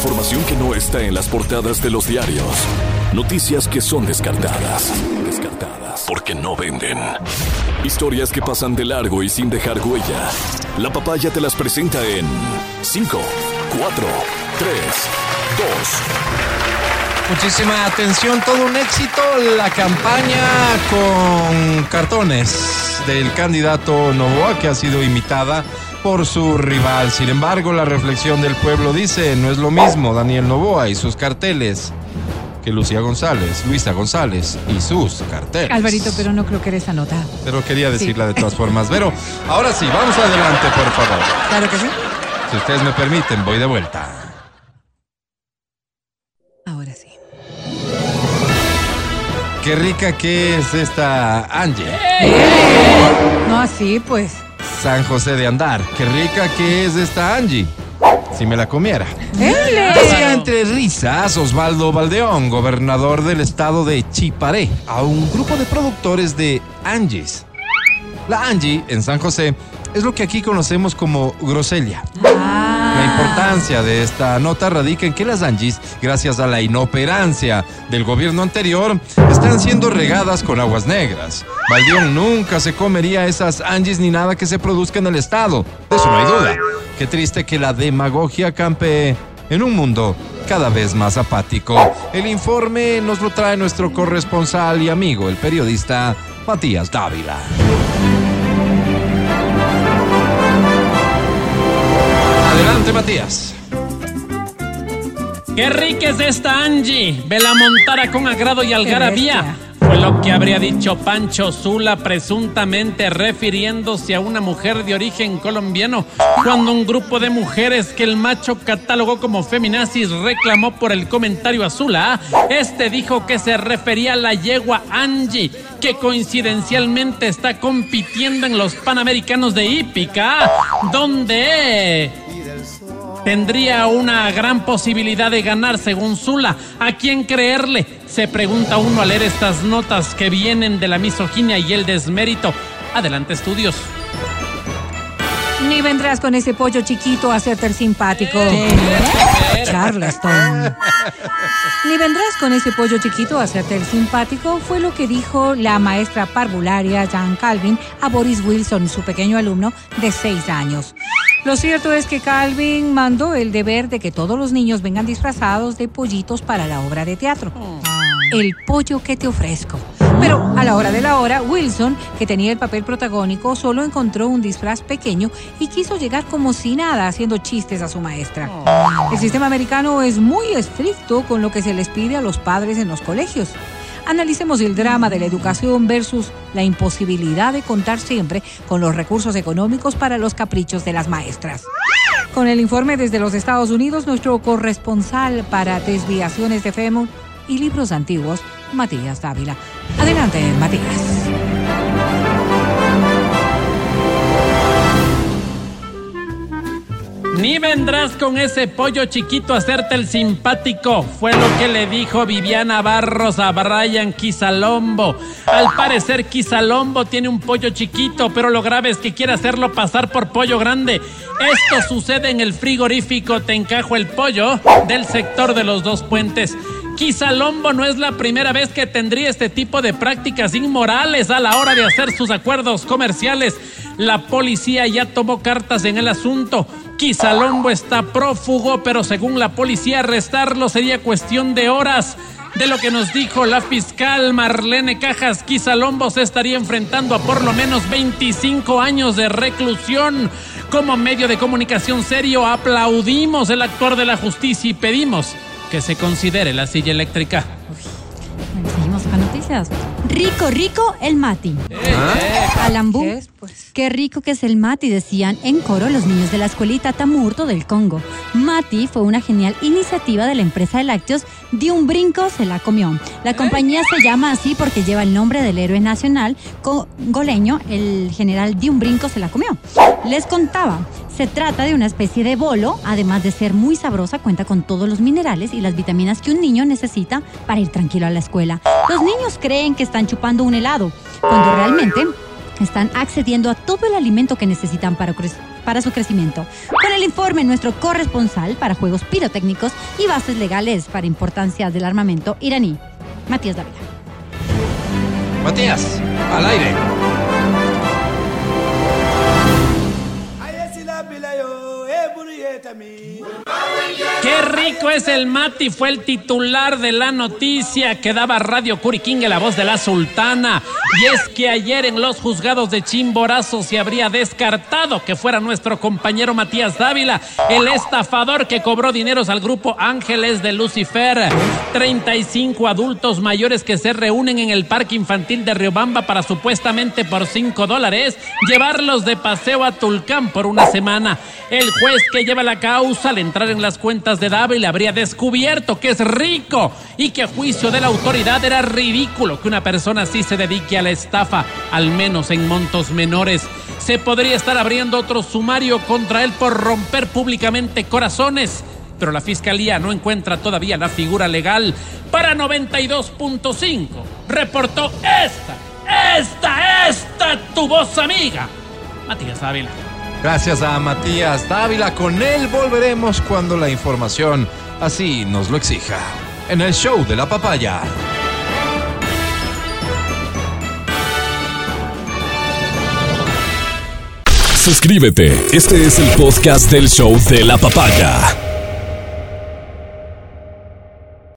Información que no está en las portadas de los diarios. Noticias que son descartadas. Descartadas. Porque no venden. Historias que pasan de largo y sin dejar huella. La papaya te las presenta en 5, 4, 3, 2. Muchísima atención, todo un éxito la campaña con cartones del candidato Novoa que ha sido imitada por su rival. Sin embargo, la reflexión del pueblo dice, no es lo mismo Daniel Novoa y sus carteles que Lucía González, Luisa González y sus carteles. Alvarito, pero no creo que eres nota. Pero quería decirla de todas formas. Pero ahora sí, vamos adelante, por favor. Claro que sí. Si ustedes me permiten, voy de vuelta. Ahora sí. Qué rica que es esta Angie. No así, pues. San José de Andar. Qué rica que es esta Angie. Si me la comiera. Decía entre risas Osvaldo Valdeón, gobernador del estado de Chiparé, a un grupo de productores de Angies. La Angie en San José es lo que aquí conocemos como groselia. La importancia de esta nota radica en que las Angies, gracias a la inoperancia del gobierno anterior, están siendo regadas con aguas negras. Valdeón nunca se comería esas Angies ni nada que se produzca en el estado. De eso no hay duda. Qué triste que la demagogia campe en un mundo cada vez más apático. El informe nos lo trae nuestro corresponsal y amigo, el periodista Matías Dávila. Adelante, Matías. Qué rica es esta Angie. Ve la montara con agrado y algarabía. Fue lo que habría dicho Pancho Zula, presuntamente refiriéndose a una mujer de origen colombiano, cuando un grupo de mujeres que el macho catalogó como feminazis reclamó por el comentario a Zula. Este dijo que se refería a la yegua Angie, que coincidencialmente está compitiendo en los Panamericanos de Hípica, donde tendría una gran posibilidad de ganar según Zula. ¿A quién creerle? Se pregunta uno al leer estas notas que vienen de la misoginia y el desmérito. Adelante, estudios. Ni vendrás con ese pollo chiquito a hacerte el simpático. Charleston. Ni vendrás con ese pollo chiquito a hacerte el simpático, fue lo que dijo la maestra parvularia Jan Calvin a Boris Wilson, su pequeño alumno de seis años. Lo cierto es que Calvin mandó el deber de que todos los niños vengan disfrazados de pollitos para la obra de teatro. El pollo que te ofrezco. Pero a la hora de la hora, Wilson, que tenía el papel protagónico, solo encontró un disfraz pequeño y quiso llegar como si nada haciendo chistes a su maestra. El sistema americano es muy estricto con lo que se les pide a los padres en los colegios. Analicemos el drama de la educación versus la imposibilidad de contar siempre con los recursos económicos para los caprichos de las maestras. Con el informe desde los Estados Unidos, nuestro corresponsal para desviaciones de FEMU y libros antiguos, Matías Dávila. Adelante, Matías. Ni vendrás con ese pollo chiquito a hacerte el simpático. Fue lo que le dijo Viviana Barros a Brian Quisalombo. Al parecer Quisalombo tiene un pollo chiquito, pero lo grave es que quiere hacerlo pasar por pollo grande. Esto sucede en el frigorífico Te encajo el pollo del sector de los dos puentes. Quisalombo no es la primera vez que tendría este tipo de prácticas inmorales a la hora de hacer sus acuerdos comerciales. La policía ya tomó cartas en el asunto. Quisalombo está prófugo, pero según la policía arrestarlo sería cuestión de horas. De lo que nos dijo la fiscal Marlene Cajas, Quisalombo se estaría enfrentando a por lo menos 25 años de reclusión. Como medio de comunicación serio, aplaudimos el actuar de la justicia y pedimos que se considere la silla eléctrica. Seguimos con noticias. Rico, rico el mati. Alambú. ¿Qué es, pues? Qué rico que es el mati, decían en coro los niños de la escuelita Tamurto del Congo. Mati fue una genial iniciativa de la empresa de lácteos, de un brinco se la comió. La compañía se llama así porque lleva el nombre del héroe nacional congoleño, el general de un brinco se la comió. Les contaba, se trata de una especie de bolo, además de ser muy sabrosa, cuenta con todos los minerales y las vitaminas que un niño necesita para ir tranquilo a la escuela. Los niños creen que están chupando un helado, cuando realmente están accediendo a todo el alimento que necesitan para, para su crecimiento. Con el informe, nuestro corresponsal para juegos pirotécnicos y bases legales para importancia del armamento iraní, Matías Dávila. Matías, al aire. Aproveita-me. Qué rico es el Mati, fue el titular de la noticia que daba Radio Curiquingue, la voz de la sultana. Y es que ayer en los juzgados de Chimborazo se habría descartado que fuera nuestro compañero Matías Dávila, el estafador que cobró dineros al grupo Ángeles de Lucifer. 35 adultos mayores que se reúnen en el parque infantil de Riobamba para supuestamente por 5 dólares llevarlos de paseo a Tulcán por una semana. El juez que lleva la causa al entrar en las cuentas de Dávila habría descubierto que es rico y que a juicio de la autoridad era ridículo que una persona así se dedique a la estafa, al menos en montos menores. Se podría estar abriendo otro sumario contra él por romper públicamente corazones, pero la fiscalía no encuentra todavía la figura legal. Para 92.5 reportó esta, esta, esta tu voz amiga, Matías Dávila. Gracias a Matías Dávila. Con él volveremos cuando la información así nos lo exija. En el show de la papaya. Suscríbete. Este es el podcast del show de la papaya.